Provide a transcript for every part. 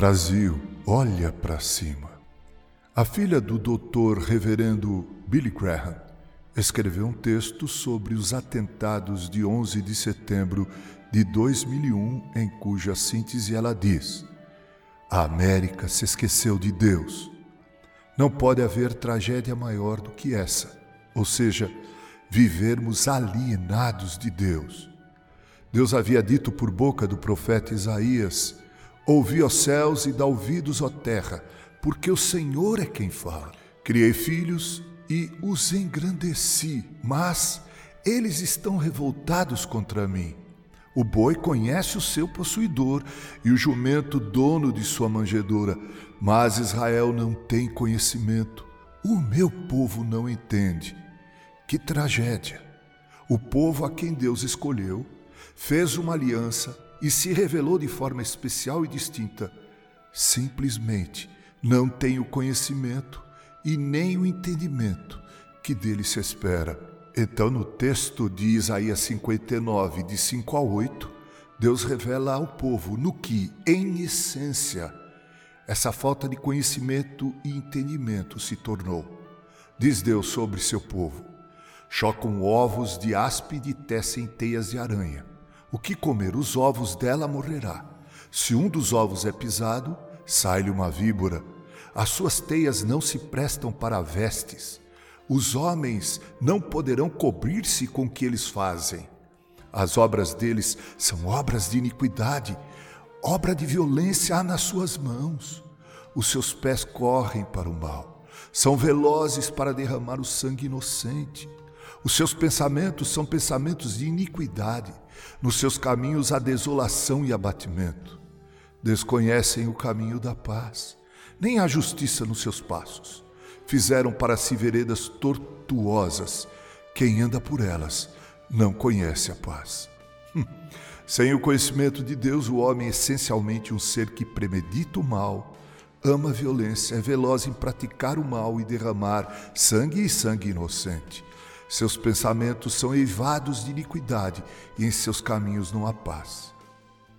Brasil, olha para cima. A filha do doutor reverendo Billy Graham escreveu um texto sobre os atentados de 11 de setembro de 2001, em cuja síntese ela diz: A América se esqueceu de Deus. Não pode haver tragédia maior do que essa, ou seja, vivermos alienados de Deus. Deus havia dito por boca do profeta Isaías Ouvi, os céus, e dá ouvidos, ó terra, porque o Senhor é quem fala. Criei filhos e os engrandeci, mas eles estão revoltados contra mim. O boi conhece o seu possuidor e o jumento dono de sua manjedoura, mas Israel não tem conhecimento. O meu povo não entende. Que tragédia! O povo a quem Deus escolheu fez uma aliança e se revelou de forma especial e distinta, simplesmente não tem o conhecimento e nem o entendimento que dele se espera. Então, no texto de Isaías 59, de 5 a 8, Deus revela ao povo no que, em essência, essa falta de conhecimento e entendimento se tornou. Diz Deus sobre seu povo: chocam ovos de áspide e tecem teias de aranha. O que comer os ovos dela morrerá. Se um dos ovos é pisado, sai-lhe uma víbora. As suas teias não se prestam para vestes. Os homens não poderão cobrir-se com o que eles fazem. As obras deles são obras de iniquidade, obra de violência há nas suas mãos. Os seus pés correm para o mal, são velozes para derramar o sangue inocente. Os seus pensamentos são pensamentos de iniquidade, nos seus caminhos há desolação e abatimento. Desconhecem o caminho da paz, nem há justiça nos seus passos. Fizeram para si veredas tortuosas. Quem anda por elas não conhece a paz. Hum. Sem o conhecimento de Deus, o homem é essencialmente um ser que premedita o mal, ama a violência, é veloz em praticar o mal e derramar sangue e sangue inocente. Seus pensamentos são eivados de iniquidade e em seus caminhos não há paz.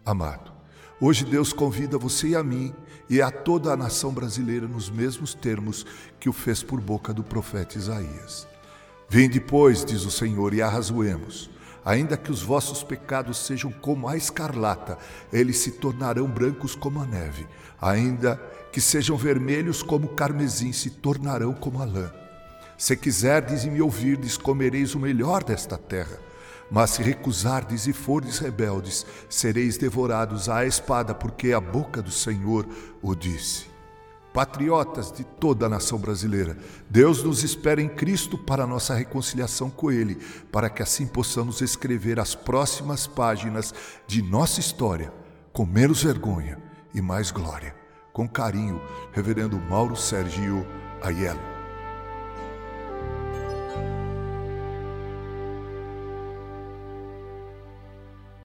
Amado, hoje Deus convida você e a mim e a toda a nação brasileira nos mesmos termos que o fez por boca do profeta Isaías. Vinde, pois, diz o Senhor, e arrazoemos. Ainda que os vossos pecados sejam como a escarlata, eles se tornarão brancos como a neve. Ainda que sejam vermelhos como o carmesim, se tornarão como a lã. Se quiserdes e me ouvirdes, comereis o melhor desta terra. Mas se recusardes e fordes rebeldes, sereis devorados à espada, porque a boca do Senhor o disse. Patriotas de toda a nação brasileira, Deus nos espera em Cristo para nossa reconciliação com Ele, para que assim possamos escrever as próximas páginas de nossa história com menos vergonha e mais glória. Com carinho, Reverendo Mauro Sergio Aiello.